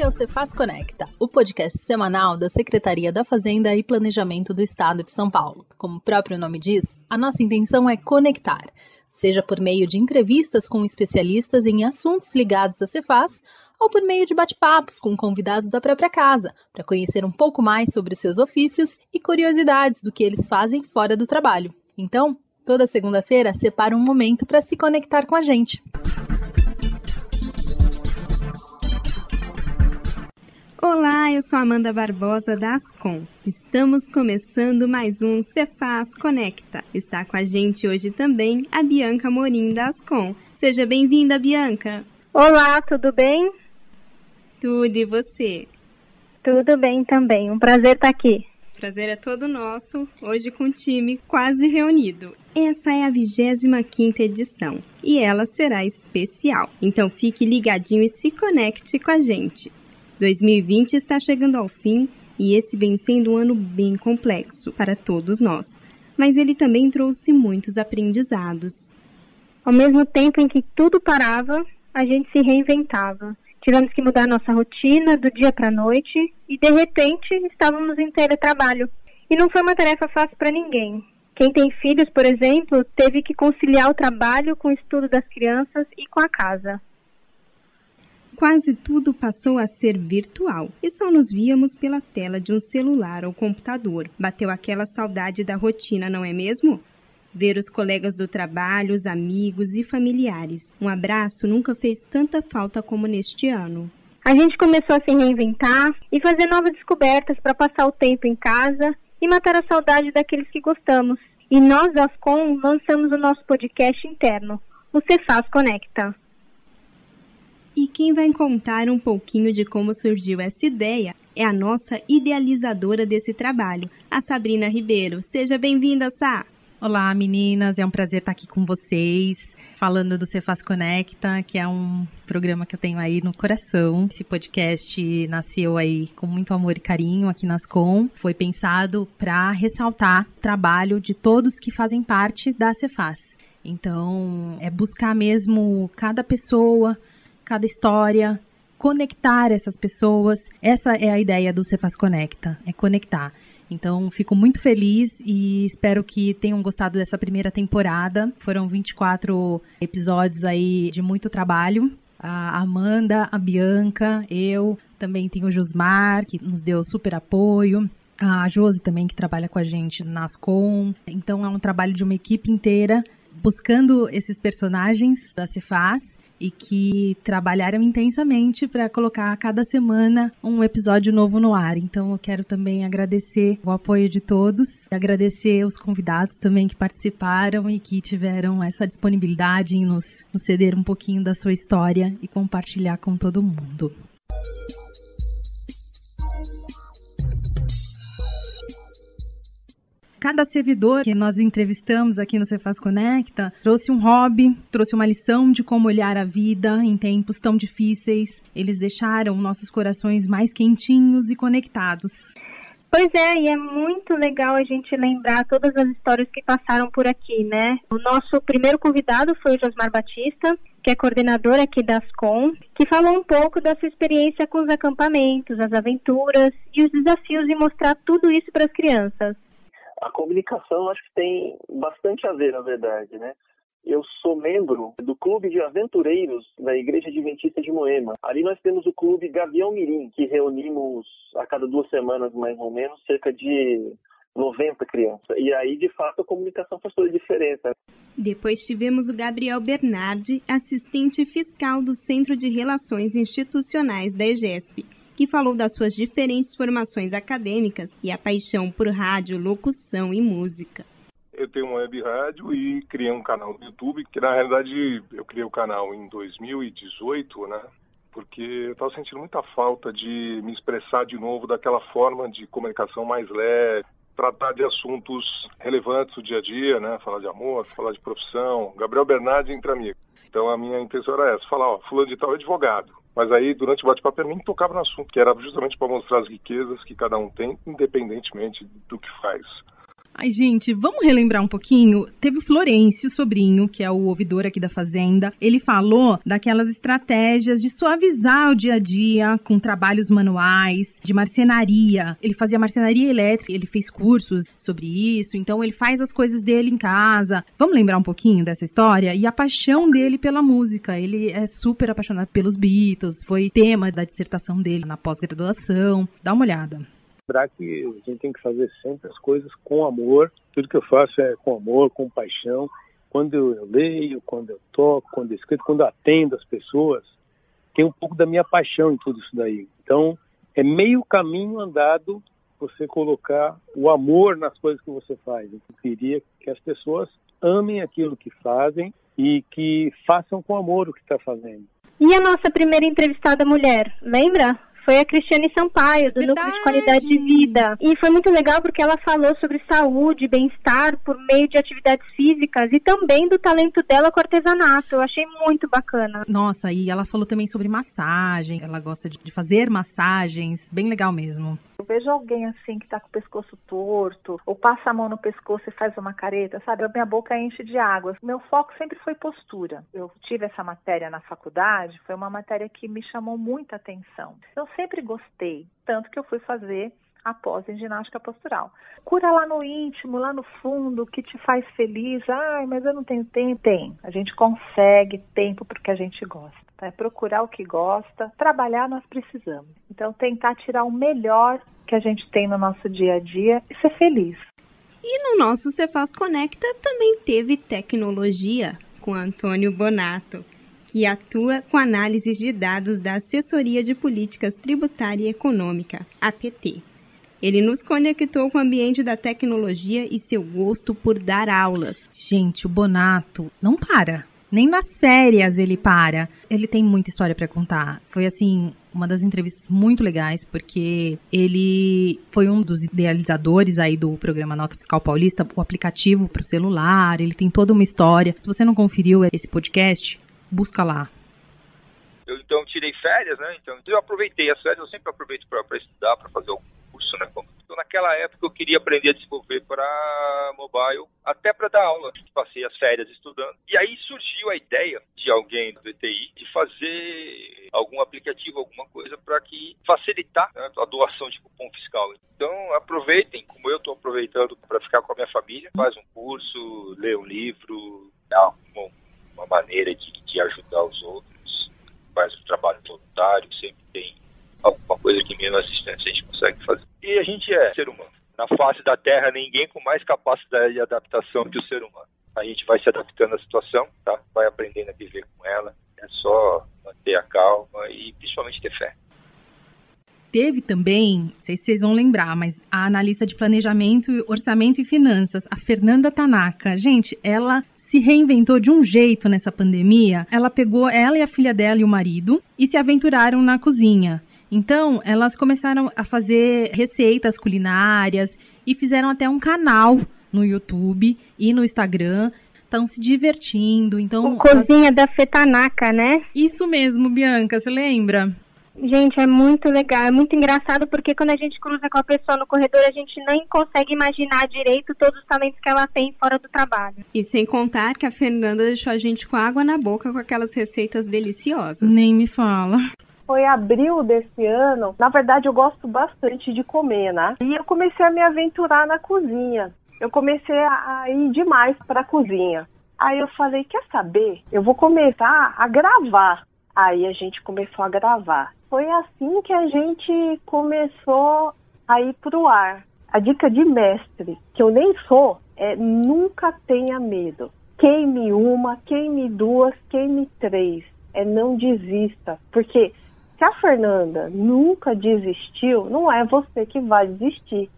Esse é o Cefaz Conecta, o podcast semanal da Secretaria da Fazenda e Planejamento do Estado de São Paulo. Como o próprio nome diz, a nossa intenção é conectar, seja por meio de entrevistas com especialistas em assuntos ligados à Cefaz, ou por meio de bate-papos com convidados da própria casa, para conhecer um pouco mais sobre os seus ofícios e curiosidades do que eles fazem fora do trabalho. Então, toda segunda-feira, separa um momento para se conectar com a gente. Olá, eu sou Amanda Barbosa da Ascom. Estamos começando mais um Cefaz Conecta. Está com a gente hoje também a Bianca Morim da Ascom. Seja bem-vinda, Bianca. Olá, tudo bem? Tudo e você? Tudo bem também. Um prazer estar aqui. Prazer é todo nosso, hoje com o time quase reunido. Essa é a 25ª edição e ela será especial. Então fique ligadinho e se conecte com a gente. 2020 está chegando ao fim e esse vem sendo um ano bem complexo para todos nós, mas ele também trouxe muitos aprendizados. Ao mesmo tempo em que tudo parava, a gente se reinventava. Tivemos que mudar nossa rotina do dia para a noite e, de repente, estávamos em teletrabalho. E não foi uma tarefa fácil para ninguém. Quem tem filhos, por exemplo, teve que conciliar o trabalho com o estudo das crianças e com a casa quase tudo passou a ser virtual e só nos víamos pela tela de um celular ou computador. Bateu aquela saudade da rotina, não é mesmo? Ver os colegas do trabalho, os amigos e familiares. Um abraço nunca fez tanta falta como neste ano. A gente começou a se reinventar e fazer novas descobertas para passar o tempo em casa e matar a saudade daqueles que gostamos. E nós, Ascom, lançamos o nosso podcast interno, o Cefaz Conecta. E quem vai contar um pouquinho de como surgiu essa ideia é a nossa idealizadora desse trabalho, a Sabrina Ribeiro. Seja bem-vinda, Sá! Olá, meninas, é um prazer estar aqui com vocês, falando do Cefaz Conecta, que é um programa que eu tenho aí no coração. Esse podcast nasceu aí com muito amor e carinho aqui nas Com. Foi pensado para ressaltar o trabalho de todos que fazem parte da Cefaz. Então, é buscar mesmo cada pessoa, cada história, conectar essas pessoas. Essa é a ideia do Cefaz Conecta, é conectar. Então, fico muito feliz e espero que tenham gostado dessa primeira temporada. Foram 24 episódios aí de muito trabalho. A Amanda, a Bianca, eu, também tem o Josmar, que nos deu super apoio. A Josi também, que trabalha com a gente na Ascom. Então, é um trabalho de uma equipe inteira buscando esses personagens da Cefaz e que trabalharam intensamente para colocar a cada semana um episódio novo no ar. Então eu quero também agradecer o apoio de todos, agradecer os convidados também que participaram e que tiveram essa disponibilidade em nos, nos ceder um pouquinho da sua história e compartilhar com todo mundo. Cada servidor que nós entrevistamos aqui no Cefaz Conecta trouxe um hobby, trouxe uma lição de como olhar a vida em tempos tão difíceis. Eles deixaram nossos corações mais quentinhos e conectados. Pois é, e é muito legal a gente lembrar todas as histórias que passaram por aqui, né? O nosso primeiro convidado foi o Josmar Batista, que é coordenador aqui da Ascom, que falou um pouco da sua experiência com os acampamentos, as aventuras e os desafios de mostrar tudo isso para as crianças a comunicação acho que tem bastante a ver, na verdade, né? Eu sou membro do Clube de Aventureiros da Igreja Adventista de Moema. Ali nós temos o Clube Gavião Mirim, que reunimos a cada duas semanas, mais ou menos, cerca de 90 crianças. E aí, de fato, a comunicação faz toda a diferença. Depois tivemos o Gabriel Bernardi, assistente fiscal do Centro de Relações Institucionais da EGESP que falou das suas diferentes formações acadêmicas e a paixão por rádio, locução e música. Eu tenho uma web rádio e criei um canal no YouTube, que na realidade eu criei o canal em 2018, né? Porque eu estava sentindo muita falta de me expressar de novo daquela forma de comunicação mais leve, tratar de assuntos relevantes do dia a dia, né? Falar de amor, falar de profissão. Gabriel Bernardi entre amigos. Então a minha intenção era essa, falar, ó, fulano de tal é advogado. Mas aí, durante o bate-papo, eu nem tocava no assunto, que era justamente para mostrar as riquezas que cada um tem, independentemente do que faz. Ai, gente, vamos relembrar um pouquinho? Teve o Florencio, sobrinho, que é o ouvidor aqui da Fazenda. Ele falou daquelas estratégias de suavizar o dia a dia com trabalhos manuais, de marcenaria. Ele fazia marcenaria elétrica, ele fez cursos sobre isso, então ele faz as coisas dele em casa. Vamos lembrar um pouquinho dessa história? E a paixão dele pela música. Ele é super apaixonado pelos Beatles, foi tema da dissertação dele na pós-graduação. Dá uma olhada lembrar que a gente tem que fazer sempre as coisas com amor. Tudo que eu faço é com amor, com paixão. Quando eu leio, quando eu toco, quando eu escrevo, quando eu atendo as pessoas, tem um pouco da minha paixão em tudo isso daí. Então, é meio caminho andado você colocar o amor nas coisas que você faz. Eu queria que as pessoas amem aquilo que fazem e que façam com amor o que está fazendo. E a nossa primeira entrevistada mulher, lembra? Foi a Cristiane Sampaio, do Verdade. Núcleo de Qualidade de Vida. E foi muito legal porque ela falou sobre saúde, bem-estar por meio de atividades físicas e também do talento dela com artesanato. Eu achei muito bacana. Nossa, e ela falou também sobre massagem. Ela gosta de fazer massagens. Bem legal mesmo. Eu vejo alguém assim que tá com o pescoço torto, ou passa a mão no pescoço e faz uma careta, sabe? Minha boca enche de água. Meu foco sempre foi postura. Eu tive essa matéria na faculdade, foi uma matéria que me chamou muita atenção. Eu sempre gostei, tanto que eu fui fazer após em ginástica postural. Cura lá no íntimo, lá no fundo, que te faz feliz. Ai, mas eu não tenho tempo. Tem. A gente consegue tempo porque a gente gosta. É procurar o que gosta. Trabalhar nós precisamos. Então, tentar tirar o melhor que a gente tem no nosso dia a dia e ser feliz. E no nosso Cefaz Conecta também teve tecnologia com Antônio Bonato que atua com análises de dados da Assessoria de Políticas Tributária e Econômica, APT. Ele nos conectou com o ambiente da tecnologia e seu gosto por dar aulas. Gente, o Bonato não para. Nem nas férias ele para. Ele tem muita história para contar. Foi assim, uma das entrevistas muito legais, porque ele foi um dos idealizadores aí do programa Nota Fiscal Paulista, o aplicativo para o celular. Ele tem toda uma história. Se você não conferiu esse podcast, busca lá. Eu então tirei férias, né? Então eu aproveitei as férias, eu sempre aproveito para estudar, para fazer algum curso, né? Então naquela época eu queria aprender a desenvolver para mobile, até para dar aula. Passei as férias estudando. E aí surgiu a ideia de alguém do VTI de fazer algum aplicativo, alguma coisa para que facilitar né, a doação de cupom fiscal. Então aproveitem, como eu estou aproveitando para ficar com a minha família, faz um curso, lê um livro, dá uma, uma maneira de, de ajudar os outros, faz um trabalho voluntário, sempre tem alguma coisa que menos assistência a gente consegue fazer. E a gente é ser humano. Na face da Terra, ninguém com mais capacidade de adaptação que o ser humano. A gente vai se adaptando à situação, tá? vai aprendendo a viver com ela. É só manter a calma e principalmente ter fé. Teve também, não sei se vocês vão lembrar, mas a analista de planejamento, orçamento e finanças, a Fernanda Tanaka. Gente, ela se reinventou de um jeito nessa pandemia. Ela pegou ela e a filha dela e o marido e se aventuraram na cozinha. Então, elas começaram a fazer receitas culinárias e fizeram até um canal no YouTube e no Instagram. Estão se divertindo. Então, o Cozinha elas... da Fetanaca, né? Isso mesmo, Bianca, você lembra? Gente, é muito legal, é muito engraçado porque quando a gente cruza com a pessoa no corredor, a gente nem consegue imaginar direito todos os talentos que ela tem fora do trabalho. E sem contar que a Fernanda deixou a gente com água na boca com aquelas receitas deliciosas. Nem me fala foi abril desse ano. Na verdade, eu gosto bastante de comer, né? E eu comecei a me aventurar na cozinha. Eu comecei a ir demais para a cozinha. Aí eu falei, quer saber? Eu vou começar a gravar. Aí a gente começou a gravar. Foi assim que a gente começou a ir pro ar. A dica de mestre, que eu nem sou, é nunca tenha medo. Queime uma, queime duas, queime três. É não desista. Porque se a Fernanda nunca desistiu, não é você que vai desistir.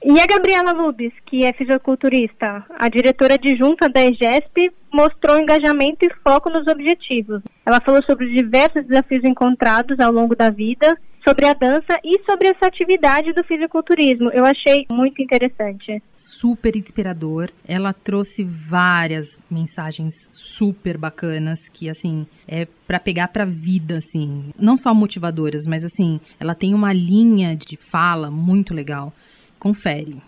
E a Gabriela Lubes, que é fisiculturista, a diretora adjunta da EGESP, mostrou engajamento e foco nos objetivos. Ela falou sobre diversos desafios encontrados ao longo da vida, sobre a dança e sobre essa atividade do fisiculturismo. Eu achei muito interessante. Super inspirador. Ela trouxe várias mensagens super bacanas que assim, é para pegar para vida assim, não só motivadoras, mas assim, ela tem uma linha de fala muito legal. Confere.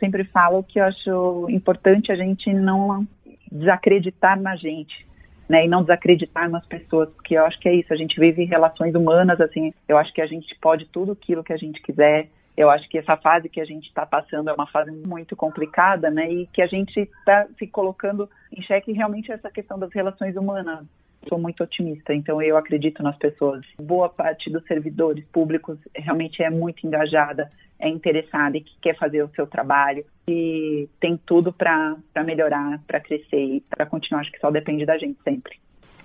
Sempre falo que eu acho importante a gente não desacreditar na gente, né, e não desacreditar nas pessoas, porque eu acho que é isso, a gente vive relações humanas, assim, eu acho que a gente pode tudo aquilo que a gente quiser, eu acho que essa fase que a gente está passando é uma fase muito complicada, né, e que a gente está se colocando em xeque realmente essa questão das relações humanas, sou muito otimista, então eu acredito nas pessoas. Boa parte dos servidores públicos realmente é muito engajada, é interessada e que quer fazer o seu trabalho e tem tudo para melhorar, para crescer e para continuar. Acho que só depende da gente sempre.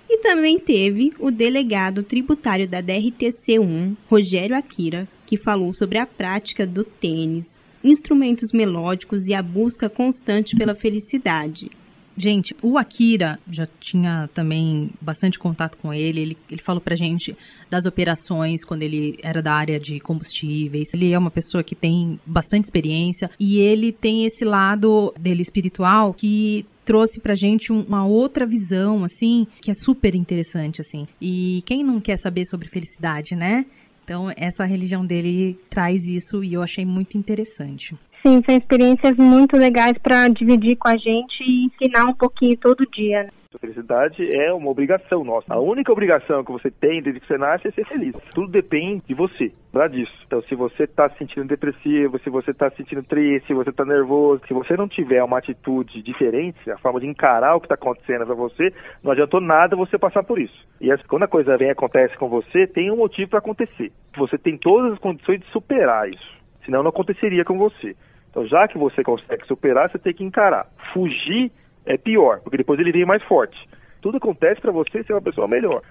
E também teve o delegado tributário da DRTC1, Rogério Akira, que falou sobre a prática do tênis, instrumentos melódicos e a busca constante pela felicidade. Gente, o Akira já tinha também bastante contato com ele. Ele, ele falou pra gente das operações quando ele era da área de combustíveis. Ele é uma pessoa que tem bastante experiência e ele tem esse lado dele espiritual que trouxe pra gente uma outra visão, assim, que é super interessante, assim. E quem não quer saber sobre felicidade, né? Então, essa religião dele traz isso e eu achei muito interessante. Sim, são experiências muito legais para dividir com a gente e ensinar um pouquinho todo dia. Né? Felicidade é uma obrigação nossa. A única obrigação que você tem desde que você nasce é ser feliz. Tudo depende de você, lembrar disso. Então, se você está se sentindo depressivo, se você está se sentindo triste, se você está nervoso, se você não tiver uma atitude diferente, a forma de encarar o que está acontecendo para você, não adiantou nada você passar por isso. E quando a coisa vem acontece com você, tem um motivo para acontecer. Você tem todas as condições de superar isso. Senão não aconteceria com você. Então, já que você consegue superar, você tem que encarar. Fugir é pior, porque depois ele vem mais forte. Tudo acontece para você ser uma pessoa melhor.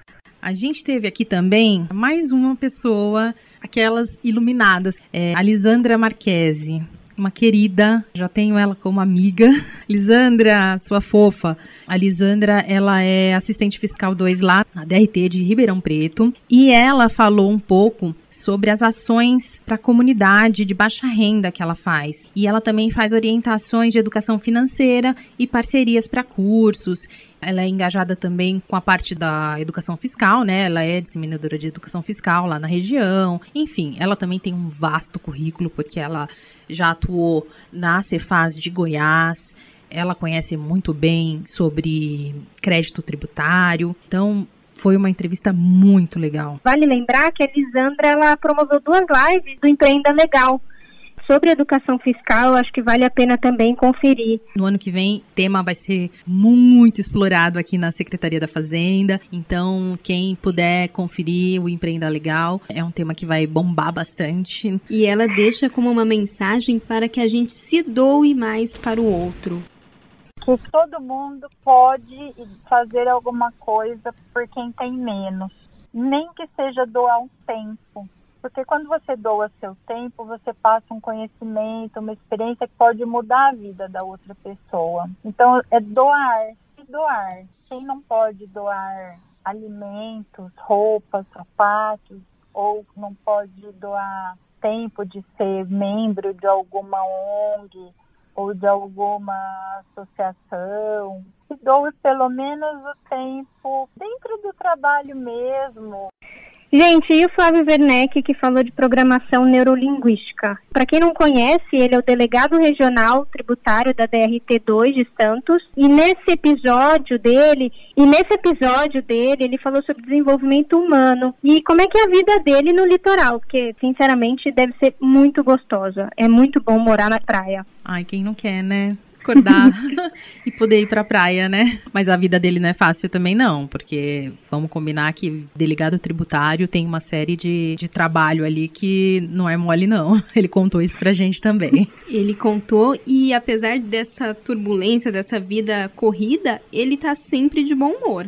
A gente teve aqui também mais uma pessoa, aquelas iluminadas, é, a Lisandra uma querida, já tenho ela como amiga. Lisandra, sua fofa. A Lisandra, ela é assistente fiscal 2 lá na DRT de Ribeirão Preto e ela falou um pouco sobre as ações para a comunidade de baixa renda que ela faz. E ela também faz orientações de educação financeira e parcerias para cursos. Ela é engajada também com a parte da educação fiscal, né? Ela é disseminadora de educação fiscal lá na região. Enfim, ela também tem um vasto currículo porque ela já atuou na Cefaz de Goiás. Ela conhece muito bem sobre crédito tributário. Então, foi uma entrevista muito legal. Vale lembrar que a Lisandra ela promoveu duas lives do Empreenda Legal sobre educação fiscal, acho que vale a pena também conferir. No ano que vem, o tema vai ser muito explorado aqui na Secretaria da Fazenda. Então, quem puder conferir o Empreenda Legal, é um tema que vai bombar bastante. E ela deixa como uma mensagem para que a gente se doe mais para o outro que todo mundo pode fazer alguma coisa por quem tem menos, nem que seja doar um tempo. Porque quando você doa seu tempo, você passa um conhecimento, uma experiência que pode mudar a vida da outra pessoa. Então, é doar e doar. Quem não pode doar alimentos, roupas, sapatos, ou não pode doar tempo de ser membro de alguma ONG ou de alguma associação, que doe pelo menos o tempo dentro do trabalho mesmo, Gente, e o Flávio Werneck, que falou de programação neurolinguística? Para quem não conhece, ele é o delegado regional tributário da DRT2 de Santos, e nesse episódio dele, e nesse episódio dele, ele falou sobre desenvolvimento humano e como é que é a vida dele no litoral, porque sinceramente deve ser muito gostosa. É muito bom morar na praia. Ai, quem não quer, né? Acordar e poder ir pra praia, né? Mas a vida dele não é fácil também, não, porque vamos combinar que delegado tributário tem uma série de, de trabalho ali que não é mole, não. Ele contou isso pra gente também. Ele contou e apesar dessa turbulência, dessa vida corrida, ele tá sempre de bom humor.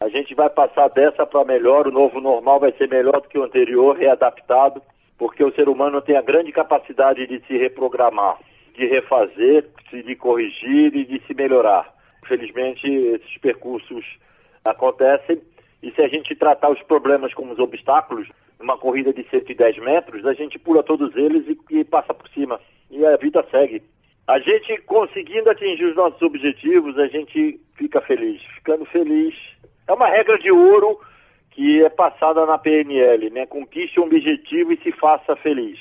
A gente vai passar dessa para melhor, o novo normal vai ser melhor do que o anterior, readaptado, porque o ser humano tem a grande capacidade de se reprogramar de refazer, de corrigir e de se melhorar. Infelizmente, esses percursos acontecem e se a gente tratar os problemas como os obstáculos, numa corrida de 110 metros, a gente pula todos eles e, e passa por cima. E a vida segue. A gente conseguindo atingir os nossos objetivos, a gente fica feliz. Ficando feliz. É uma regra de ouro que é passada na PNL, né? Conquiste um objetivo e se faça feliz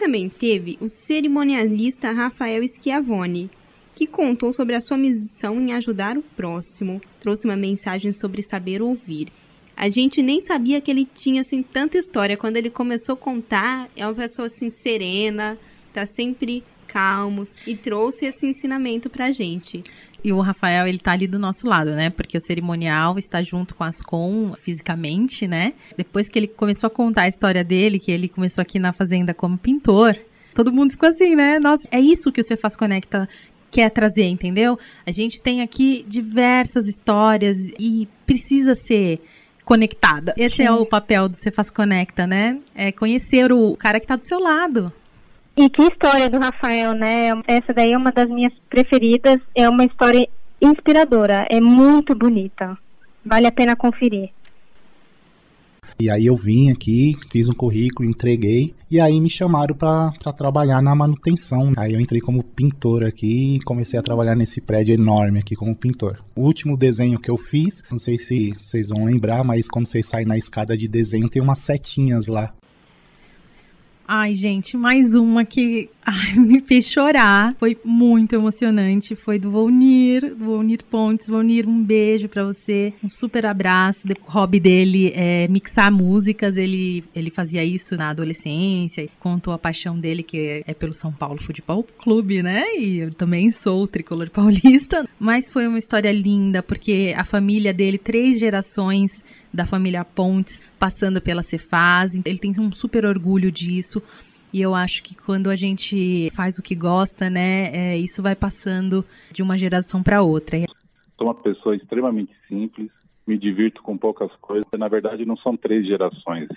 também teve o cerimonialista Rafael Schiavone, que contou sobre a sua missão em ajudar o próximo, trouxe uma mensagem sobre saber ouvir. A gente nem sabia que ele tinha assim tanta história. Quando ele começou a contar, é uma pessoa assim serena, tá sempre calmo e trouxe esse ensinamento pra gente. E o Rafael, ele tá ali do nosso lado, né? Porque o cerimonial está junto com as com fisicamente, né? Depois que ele começou a contar a história dele, que ele começou aqui na fazenda como pintor, todo mundo ficou assim, né? Nossa, é isso que o Cefaz Conecta quer trazer, entendeu? A gente tem aqui diversas histórias e precisa ser conectada. Esse Sim. é o papel do Cefaz Conecta, né? É conhecer o cara que tá do seu lado. E que história do Rafael, né? Essa daí é uma das minhas preferidas. É uma história inspiradora. É muito bonita. Vale a pena conferir. E aí eu vim aqui, fiz um currículo, entreguei e aí me chamaram para trabalhar na manutenção. Aí eu entrei como pintor aqui e comecei a trabalhar nesse prédio enorme aqui como pintor. O último desenho que eu fiz, não sei se vocês vão lembrar, mas quando vocês saem na escada de desenho tem umas setinhas lá. Ai, gente, mais uma que ai, me fez chorar. Foi muito emocionante. Foi do Volnir, do Volnir Pontes. Volnir, um beijo para você. Um super abraço. O hobby dele é mixar músicas. Ele, ele fazia isso na adolescência. Contou a paixão dele, que é pelo São Paulo Futebol Clube, né? E eu também sou tricolor paulista. Mas foi uma história linda, porque a família dele, três gerações da família Pontes passando pela Cefaz. Ele tem um super orgulho disso. E eu acho que quando a gente faz o que gosta, né, é, isso vai passando de uma geração para outra. Sou uma pessoa extremamente simples, me divirto com poucas coisas. Na verdade, não são três gerações.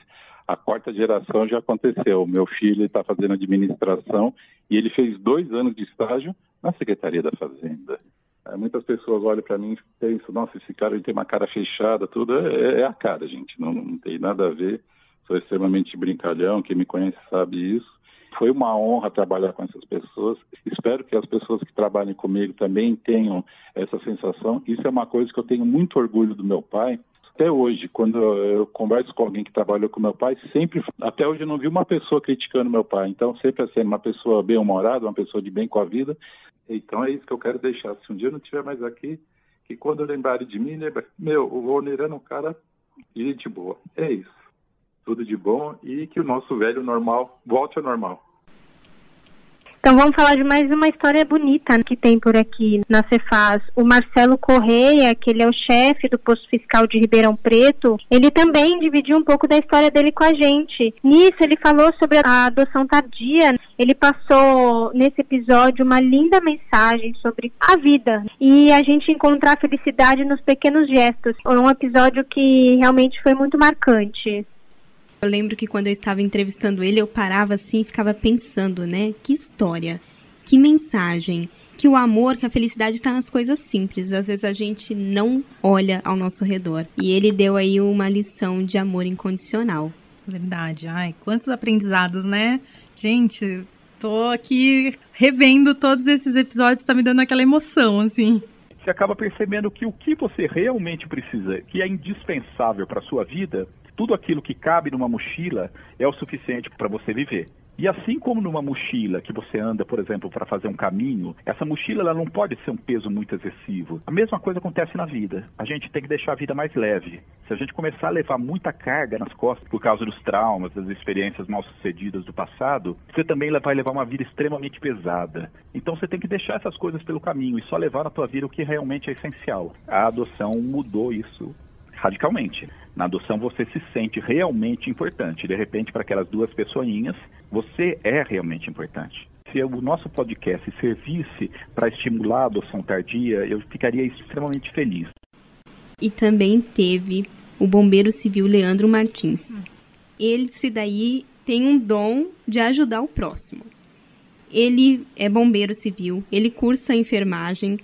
A quarta geração já aconteceu. Meu filho está fazendo administração e ele fez dois anos de estágio na Secretaria da Fazenda. É, muitas pessoas olham para mim e pensam, nossa, esse cara tem uma cara fechada, tudo. É, é a cara, gente, não, não, tem nada a ver. Sou extremamente brincalhão, quem me conhece sabe isso. Foi uma honra trabalhar com essas pessoas. Espero que as pessoas que trabalhem comigo também tenham essa sensação. Isso é uma coisa que eu tenho muito orgulho do meu pai, até hoje, quando eu converso com alguém que trabalhou com meu pai, sempre, até hoje eu não vi uma pessoa criticando meu pai. Então, sempre assim, uma pessoa bem-humorada, uma pessoa de bem com a vida. Então, é isso que eu quero deixar. Se um dia eu não estiver mais aqui, que quando lembrarem de mim, meu, o Volner era um cara de boa. É isso. Tudo de bom e que o nosso velho normal volte ao normal. Então vamos falar de mais uma história bonita que tem por aqui na Cefaz. O Marcelo Correia, que ele é o chefe do posto fiscal de Ribeirão Preto, ele também dividiu um pouco da história dele com a gente. Nisso ele falou sobre a adoção tardia. Ele passou nesse episódio uma linda mensagem sobre a vida e a gente encontrar felicidade nos pequenos gestos. Um episódio que realmente foi muito marcante. Eu lembro que quando eu estava entrevistando ele, eu parava assim e ficava pensando, né? Que história, que mensagem, que o amor, que a felicidade está nas coisas simples. Às vezes a gente não olha ao nosso redor. E ele deu aí uma lição de amor incondicional. Verdade. Ai, quantos aprendizados, né? Gente, tô aqui revendo todos esses episódios, tá me dando aquela emoção, assim você acaba percebendo que o que você realmente precisa, que é indispensável para a sua vida, tudo aquilo que cabe numa mochila é o suficiente para você viver. E assim como numa mochila que você anda, por exemplo, para fazer um caminho, essa mochila ela não pode ser um peso muito excessivo. A mesma coisa acontece na vida. A gente tem que deixar a vida mais leve. Se a gente começar a levar muita carga nas costas por causa dos traumas, das experiências mal sucedidas do passado, você também vai levar uma vida extremamente pesada. Então você tem que deixar essas coisas pelo caminho e só levar na tua vida o que realmente é essencial. A adoção mudou isso radicalmente. Na adoção você se sente realmente importante. De repente, para aquelas duas pessoinhas, você é realmente importante. Se o nosso podcast servisse para estimular a adoção tardia, eu ficaria extremamente feliz. E também teve o bombeiro civil Leandro Martins. Ele se daí tem um dom de ajudar o próximo. Ele é bombeiro civil, ele cursa enfermagem,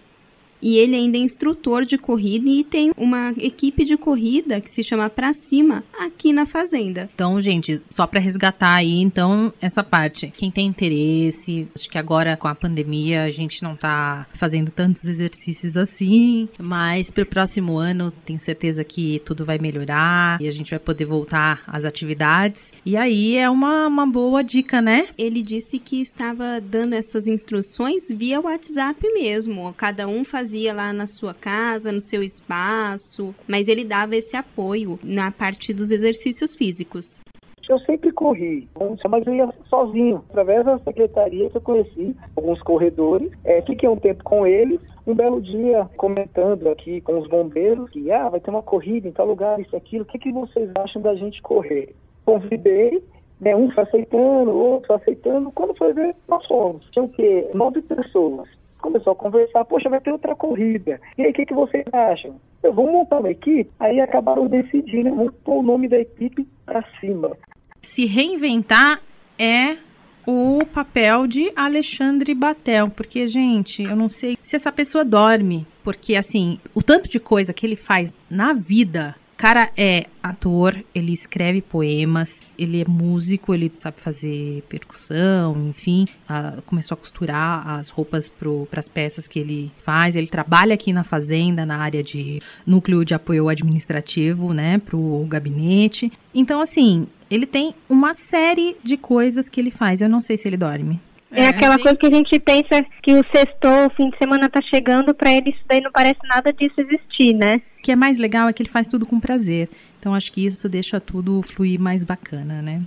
E ele ainda é instrutor de corrida e tem uma equipe de corrida que se chama Pra Cima aqui na fazenda. Então, gente, só para resgatar aí, então, essa parte. Quem tem interesse, acho que agora com a pandemia a gente não tá fazendo tantos exercícios assim, mas pro próximo ano tenho certeza que tudo vai melhorar e a gente vai poder voltar às atividades. E aí é uma, uma boa dica, né? Ele disse que estava dando essas instruções via WhatsApp mesmo. Cada um fazia lá na sua casa, no seu espaço, mas ele dava esse apoio na parte dos exercícios físicos. Eu sempre corri, mas eu ia sozinho. Através da secretaria que eu conheci alguns corredores, é, fiquei um tempo com eles. Um belo dia, comentando aqui com os bombeiros, que ah, vai ter uma corrida em tal lugar, isso, aquilo, o que, que vocês acham da gente correr? Convidei né, um foi aceitando, outro foi aceitando. Quando foi ver, nós fomos. Tinha o quê? Nove pessoas. Começou a conversar, poxa, vai ter outra corrida. E aí, o que, que vocês acham? Eu vou montar uma equipe. Aí acabaram decidindo, vamos pôr o nome da equipe para cima. Se reinventar é o papel de Alexandre Batel, porque gente, eu não sei se essa pessoa dorme, porque assim, o tanto de coisa que ele faz na vida cara é ator, ele escreve poemas, ele é músico, ele sabe fazer percussão, enfim, uh, começou a costurar as roupas para as peças que ele faz. Ele trabalha aqui na fazenda, na área de núcleo de apoio administrativo, né, para o gabinete. Então, assim, ele tem uma série de coisas que ele faz. Eu não sei se ele dorme. É, é aquela coisa que a gente pensa que o sextou, o fim de semana tá chegando, para ele isso daí não parece nada disso existir, né? O que é mais legal é que ele faz tudo com prazer. Então acho que isso deixa tudo fluir mais bacana, né?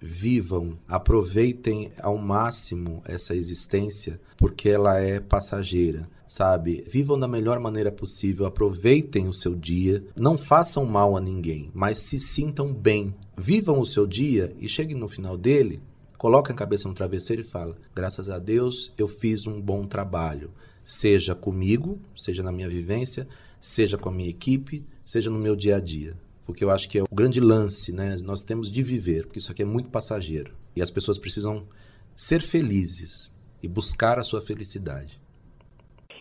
Vivam, aproveitem ao máximo essa existência, porque ela é passageira sabe? Vivam da melhor maneira possível, aproveitem o seu dia, não façam mal a ninguém, mas se sintam bem. Vivam o seu dia e cheguem no final dele coloca a cabeça no travesseiro e fala: graças a Deus eu fiz um bom trabalho, seja comigo, seja na minha vivência, seja com a minha equipe, seja no meu dia a dia. Porque eu acho que é o grande lance, né? Nós temos de viver, porque isso aqui é muito passageiro. E as pessoas precisam ser felizes e buscar a sua felicidade.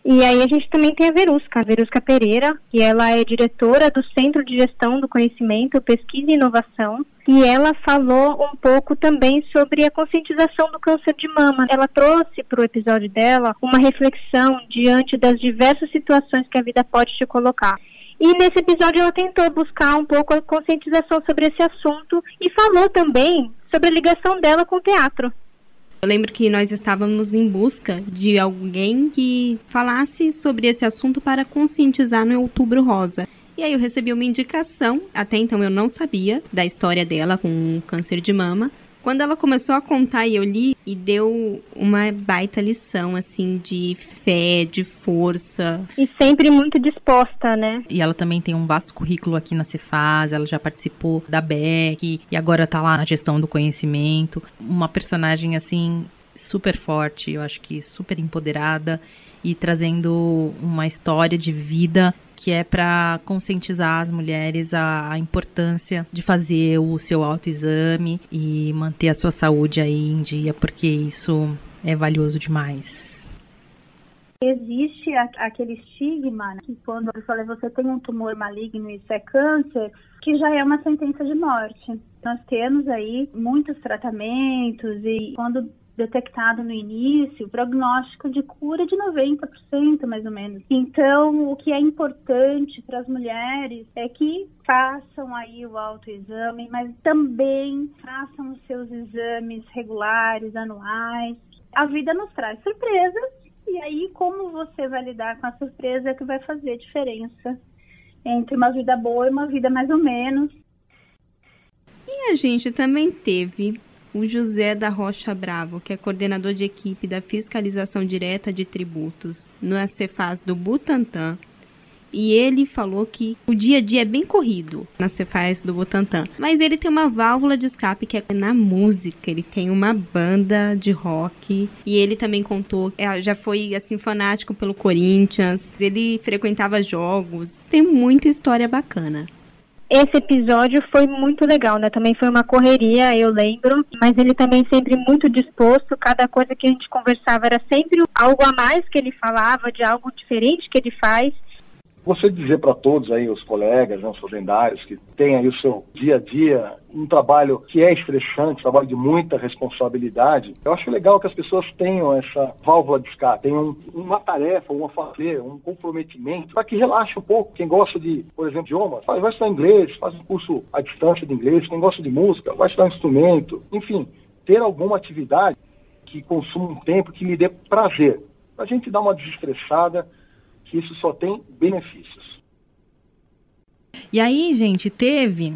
E aí a gente também tem a Verusca, a Verusca Pereira, que ela é diretora do Centro de Gestão do Conhecimento, Pesquisa e Inovação, e ela falou um pouco também sobre a conscientização do câncer de mama. Ela trouxe para o episódio dela uma reflexão diante das diversas situações que a vida pode te colocar. E nesse episódio ela tentou buscar um pouco a conscientização sobre esse assunto e falou também sobre a ligação dela com o teatro. Eu lembro que nós estávamos em busca de alguém que falasse sobre esse assunto para conscientizar no Outubro Rosa. E aí eu recebi uma indicação, até então eu não sabia da história dela com câncer de mama, quando ela começou a contar e eu li e deu uma baita lição, assim, de fé, de força. E sempre muito disposta, né? E ela também tem um vasto currículo aqui na Cefaz, ela já participou da BEC e agora tá lá na gestão do conhecimento. Uma personagem, assim, super forte, eu acho que super empoderada e trazendo uma história de vida que é para conscientizar as mulheres a, a, importância de fazer o seu autoexame e manter a sua saúde aí em dia, porque isso é valioso demais. Existe aquele estigma né, que quando eu falei você tem um tumor maligno e isso é câncer, que já é uma sentença de morte. Nós temos aí muitos tratamentos e quando detectado no início, prognóstico de cura de 90%, mais ou menos. Então, o que é importante para as mulheres é que façam aí o autoexame, mas também façam os seus exames regulares, anuais. A vida nos traz surpresas e aí como você vai lidar com a surpresa é que vai fazer diferença entre uma vida boa e uma vida mais ou menos. E a gente também teve o José da Rocha Bravo, que é coordenador de equipe da fiscalização direta de tributos no Cefaz do Butantã. E ele falou que o dia a dia é bem corrido na Cefaz do Butantã. Mas ele tem uma válvula de escape que é na música. Ele tem uma banda de rock. E ele também contou, é, já foi assim, fanático pelo Corinthians. Ele frequentava jogos. Tem muita história bacana. Esse episódio foi muito legal, né? Também foi uma correria, eu lembro, mas ele também sempre muito disposto. Cada coisa que a gente conversava era sempre algo a mais que ele falava, de algo diferente que ele faz você dizer para todos aí, os colegas, né, os fazendários, que têm aí o seu dia a dia, um trabalho que é estressante, um trabalho de muita responsabilidade, eu acho legal que as pessoas tenham essa válvula de escape, tenham uma tarefa, uma fazer, um comprometimento, para que relaxe um pouco. Quem gosta de, por exemplo, idiomas, vai estudar inglês, faz um curso à distância de inglês, quem gosta de música, vai estudar um instrumento, enfim, ter alguma atividade que consuma um tempo, que lhe dê prazer. Para a gente dar uma desestressada, que isso só tem benefícios. E aí, gente, teve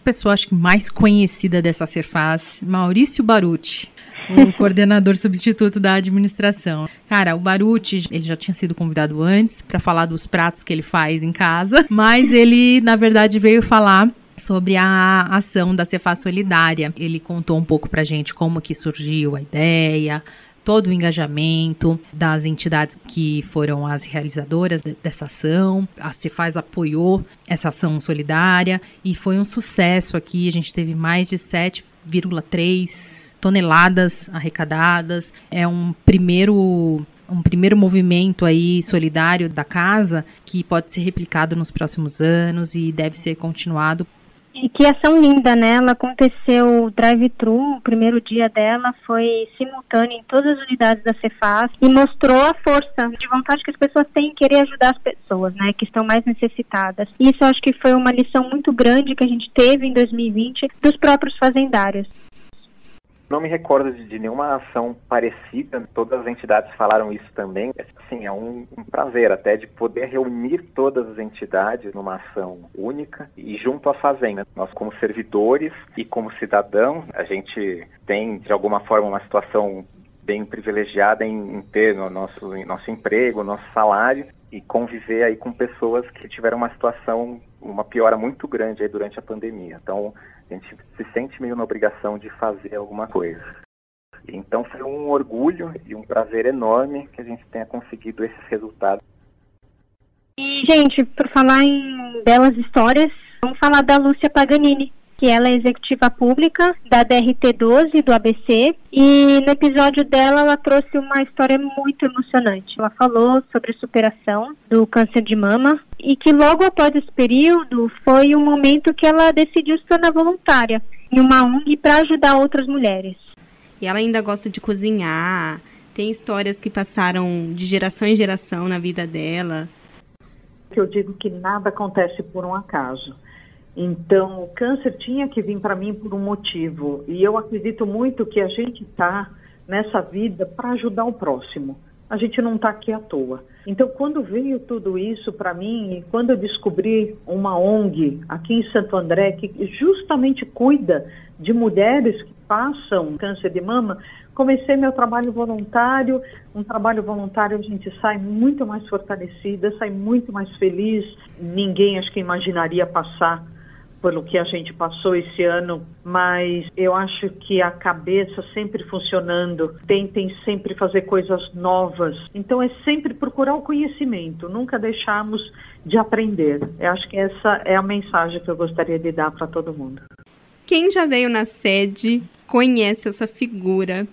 a pessoa acho que mais conhecida dessa Cerfaz, Maurício Baruti, o coordenador substituto da administração. Cara, o Baruti, ele já tinha sido convidado antes para falar dos pratos que ele faz em casa, mas ele, na verdade, veio falar sobre a ação da Cefaz Solidária. Ele contou um pouco pra gente como que surgiu a ideia, todo o engajamento das entidades que foram as realizadoras dessa ação. A Cefaz apoiou essa ação solidária e foi um sucesso aqui. A gente teve mais de 7,3 toneladas arrecadadas. É um primeiro um primeiro movimento aí solidário da casa que pode ser replicado nos próximos anos e deve ser continuado e que ação linda, né? Ela aconteceu drive-thru, o primeiro dia dela foi simultâneo em todas as unidades da Cefaz e mostrou a força de vontade que as pessoas têm em querer ajudar as pessoas, né? Que estão mais necessitadas. Isso eu acho que foi uma lição muito grande que a gente teve em 2020 dos próprios fazendários. Não me recordo de, de, nenhuma ação parecida, todas as entidades falaram isso também. Sim, é um, um, prazer até de poder reunir todas as entidades numa ação única e junto à fazenda. Nós, como servidores e como cidadãos, a gente tem de alguma forma uma situação bem privilegiada em, em ter no nosso, nosso emprego, nosso salário e conviver aí com pessoas que tiveram uma situação, uma piora muito grande aí durante a pandemia. Então, a gente se sente meio na obrigação de fazer alguma coisa. Então, foi um orgulho e um prazer enorme que a gente tenha conseguido esses resultados. E, gente, por falar em belas histórias, vamos falar da Lúcia Paganini que ela é executiva pública da DRT12 do ABC e no episódio dela ela trouxe uma história muito emocionante. Ela falou sobre a superação do câncer de mama e que logo após esse período foi o momento que ela decidiu se tornar voluntária em uma ONG para ajudar outras mulheres. E ela ainda gosta de cozinhar, tem histórias que passaram de geração em geração na vida dela. Eu digo que nada acontece por um acaso. Então, o câncer tinha que vir para mim por um motivo. E eu acredito muito que a gente está nessa vida para ajudar o próximo. A gente não está aqui à toa. Então, quando veio tudo isso para mim, e quando eu descobri uma ONG aqui em Santo André, que justamente cuida de mulheres que passam câncer de mama, comecei meu trabalho voluntário. Um trabalho voluntário a gente sai muito mais fortalecida, sai muito mais feliz. Ninguém acho que imaginaria passar pelo que a gente passou esse ano, mas eu acho que a cabeça sempre funcionando, tentem sempre fazer coisas novas. Então é sempre procurar o conhecimento, nunca deixarmos de aprender. Eu acho que essa é a mensagem que eu gostaria de dar para todo mundo. Quem já veio na sede conhece essa figura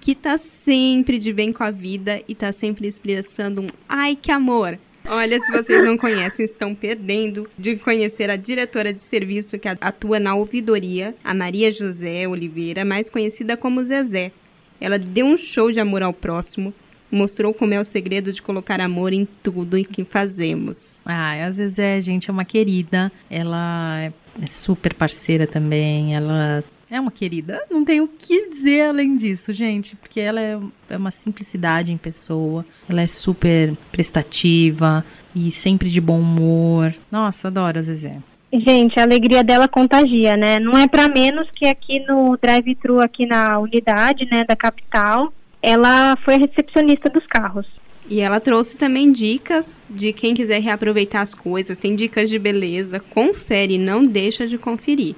que tá sempre de bem com a vida e tá sempre expressando um ai que amor Olha, se vocês não conhecem, estão perdendo de conhecer a diretora de serviço que atua na ouvidoria, a Maria José Oliveira, mais conhecida como Zezé. Ela deu um show de amor ao próximo, mostrou como é o segredo de colocar amor em tudo e que fazemos. Ah, a Zezé, gente, é uma querida. Ela é super parceira também. Ela é uma querida. Não tenho o que dizer além disso, gente, porque ela é, é uma simplicidade em pessoa. Ela é super prestativa e sempre de bom humor. Nossa, adoro a Zezé. Gente, a alegria dela contagia, né? Não é para menos que aqui no drive-thru, aqui na unidade, né, da capital, ela foi a recepcionista dos carros. E ela trouxe também dicas de quem quiser reaproveitar as coisas, tem dicas de beleza. Confere, não deixa de conferir.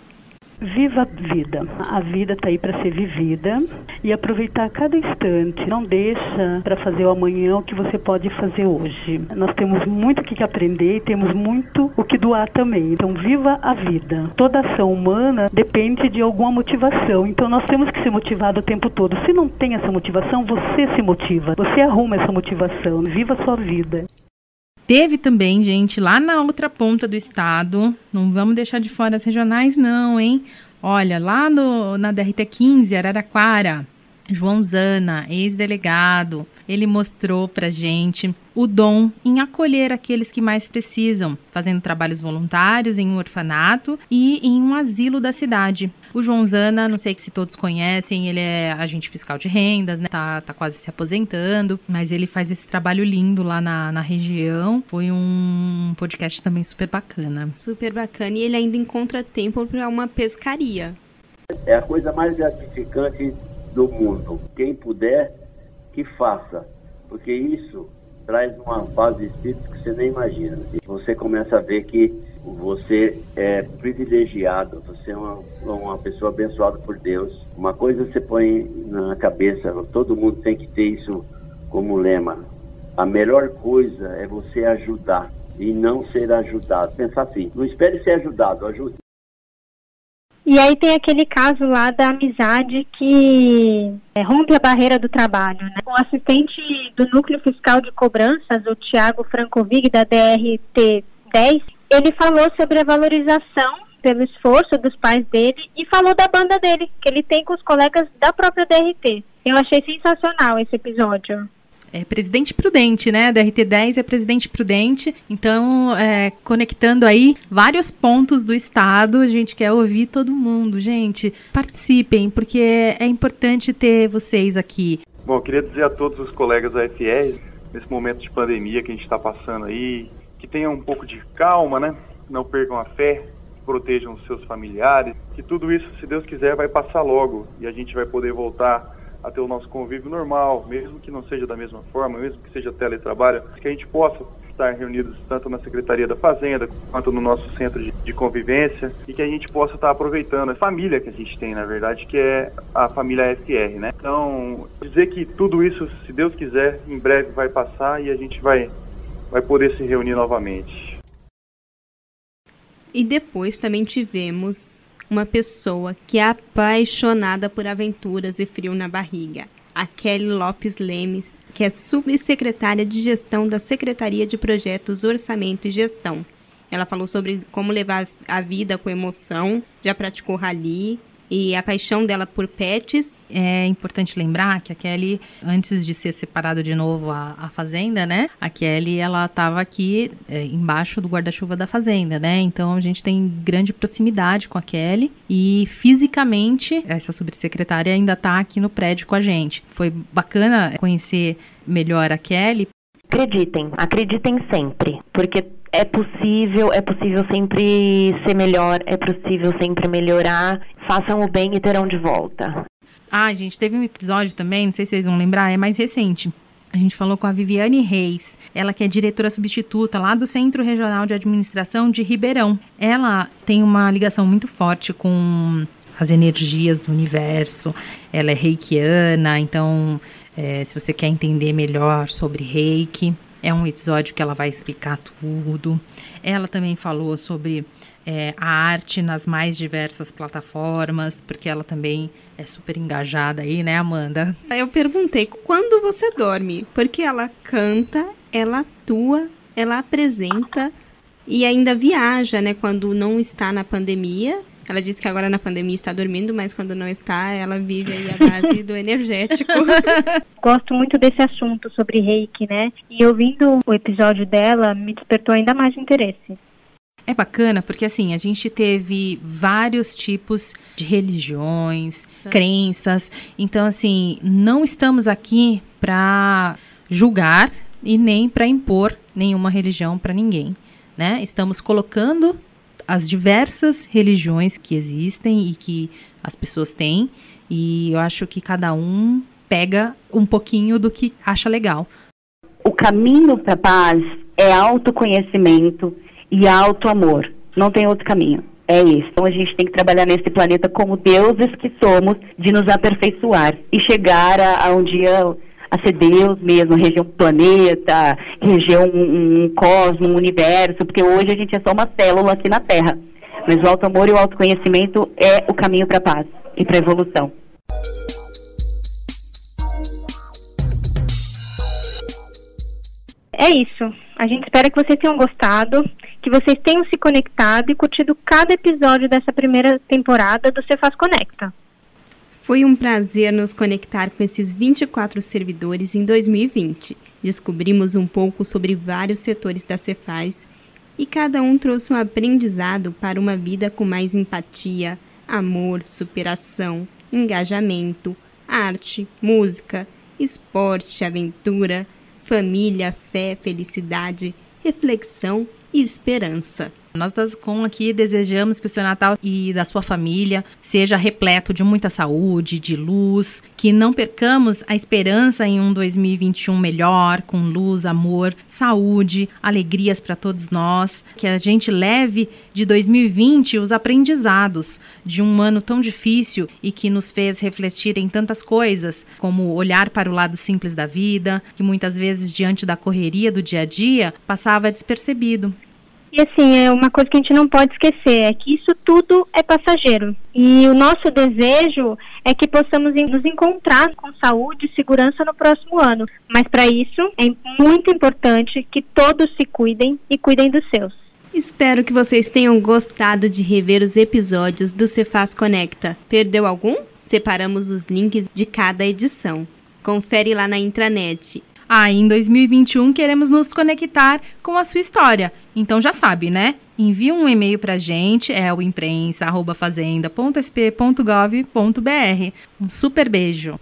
Viva a vida. A vida está aí para ser vivida e aproveitar cada instante. Não deixa para fazer o amanhã o que você pode fazer hoje. Nós temos muito o que aprender e temos muito o que doar também. Então, viva a vida. Toda ação humana depende de alguma motivação. Então, nós temos que ser motivados o tempo todo. Se não tem essa motivação, você se motiva. Você arruma essa motivação. Viva a sua vida. Teve também, gente, lá na outra ponta do estado, não vamos deixar de fora as regionais, não, hein? Olha, lá no, na DRT 15, Araraquara, João Zana, ex-delegado, ele mostrou pra gente o dom em acolher aqueles que mais precisam, fazendo trabalhos voluntários em um orfanato e em um asilo da cidade. O João Zana, não sei se todos conhecem, ele é agente fiscal de rendas, né? Tá, tá quase se aposentando, mas ele faz esse trabalho lindo lá na, na região. Foi um podcast também super bacana. Super bacana. E ele ainda encontra tempo para uma pescaria. É a coisa mais gratificante do mundo. Quem puder, que faça, porque isso traz uma paz de espírito que você nem imagina. Você começa a ver que você é privilegiado, você é uma, uma pessoa abençoada por Deus. Uma coisa você põe na cabeça, todo mundo tem que ter isso como lema. A melhor coisa é você ajudar e não ser ajudado. Pensar assim, não espere ser ajudado, ajude. E aí tem aquele caso lá da amizade que é, rompe a barreira do trabalho. Né? O assistente do Núcleo Fiscal de Cobranças, o Tiago Francovig, da DRT 10, ele falou sobre a valorização pelo esforço dos pais dele e falou da banda dele, que ele tem com os colegas da própria DRT. Eu achei sensacional esse episódio é presidente prudente, né? Da RT10 é presidente prudente. Então, é, conectando aí vários pontos do estado, a gente quer ouvir todo mundo. Gente, participem, porque é, importante ter vocês aqui. Bom, eu queria dizer a todos os colegas da FR, nesse momento de pandemia que a gente está passando aí, que tenham um pouco de calma, né? Não percam a fé, protejam os seus familiares, que tudo isso, se Deus quiser, vai passar logo e a gente vai poder voltar a ter o nosso convívio normal, mesmo que não seja da mesma forma, mesmo que seja teletrabalho, que a gente possa estar reunidos tanto na Secretaria da Fazenda quanto no nosso centro de, de, convivência e que a gente possa estar aproveitando a família que a gente tem, na verdade, que é a família FR, né? Então, dizer que tudo isso, se Deus quiser, em breve vai passar e a gente vai, vai poder se reunir novamente. E depois também tivemos uma pessoa que é apaixonada por aventuras e frio na barriga. A Kelly Lopes Lemes, que é subsecretária de gestão da Secretaria de Projetos, Orçamento e Gestão. Ela falou sobre como levar a vida com emoção, já praticou rally, e a paixão dela por pets. É importante lembrar que a Kelly, antes de ser separada de novo a, a fazenda, né? A Kelly, ela estava aqui é, embaixo do guarda-chuva da fazenda, né? Então a gente tem grande proximidade com a Kelly e fisicamente essa subsecretária ainda está aqui no prédio com a gente. Foi bacana conhecer melhor a Kelly. Acreditem, acreditem sempre, porque é possível, é possível sempre ser melhor, é possível sempre melhorar. Façam o bem e terão de volta. Ah, gente, teve um episódio também, não sei se vocês vão lembrar, é mais recente. A gente falou com a Viviane Reis, ela que é diretora substituta lá do Centro Regional de Administração de Ribeirão. Ela tem uma ligação muito forte com as energias do universo. Ela é reikiana, então é, se você quer entender melhor sobre reiki, é um episódio que ela vai explicar tudo. Ela também falou sobre é, a arte nas mais diversas plataformas, porque ela também é super engajada aí, né, Amanda? Eu perguntei quando você dorme, porque ela canta, ela atua, ela apresenta e ainda viaja, né, quando não está na pandemia ela disse que agora na pandemia está dormindo, mas quando não está, ela vive aí a base do energético. Gosto muito desse assunto sobre reiki, né? E ouvindo o episódio dela, me despertou ainda mais interesse. É bacana porque assim, a gente teve vários tipos de religiões, é. crenças. Então assim, não estamos aqui para julgar e nem para impor nenhuma religião para ninguém, né? Estamos colocando as diversas religiões que existem e que as pessoas têm, e eu acho que cada um pega um pouquinho do que acha legal. O caminho para a paz é autoconhecimento e auto-amor. Não tem outro caminho. É isso. Então a gente tem que trabalhar nesse planeta como deuses que somos, de nos aperfeiçoar e chegar a, a um dia a ser Deus mesmo, região planeta, região um, um cosmo, um universo, porque hoje a gente é só uma célula aqui na Terra. Mas o alto amor e o autoconhecimento é o caminho para a paz e para a evolução. É isso. A gente espera que vocês tenham gostado, que vocês tenham se conectado e curtido cada episódio dessa primeira temporada do Cefaz Conecta. Foi um prazer nos conectar com esses 24 servidores em 2020. Descobrimos um pouco sobre vários setores da Cefaz e cada um trouxe um aprendizado para uma vida com mais empatia, amor, superação, engajamento, arte, música, esporte, aventura, família, fé, felicidade, reflexão e esperança. Nós da Com aqui desejamos que o seu Natal e da sua família seja repleto de muita saúde, de luz, que não percamos a esperança em um 2021 melhor, com luz, amor, saúde, alegrias para todos nós, que a gente leve de 2020 os aprendizados de um ano tão difícil e que nos fez refletir em tantas coisas, como olhar para o lado simples da vida, que muitas vezes diante da correria do dia a dia passava despercebido. E assim, é uma coisa que a gente não pode esquecer, é que isso tudo é passageiro. E o nosso desejo é que possamos nos encontrar com saúde e segurança no próximo ano. Mas para isso é muito importante que todos se cuidem e cuidem dos seus. Espero que vocês tenham gostado de rever os episódios do Cefaz Conecta. Perdeu algum? Separamos os links de cada edição. Confere lá na intranet ah, em 2021 queremos nos conectar com a sua história. Então já sabe, né? Envie um e-mail para gente, é o imprensa@fazenda.sp.gov.br. Um super beijo.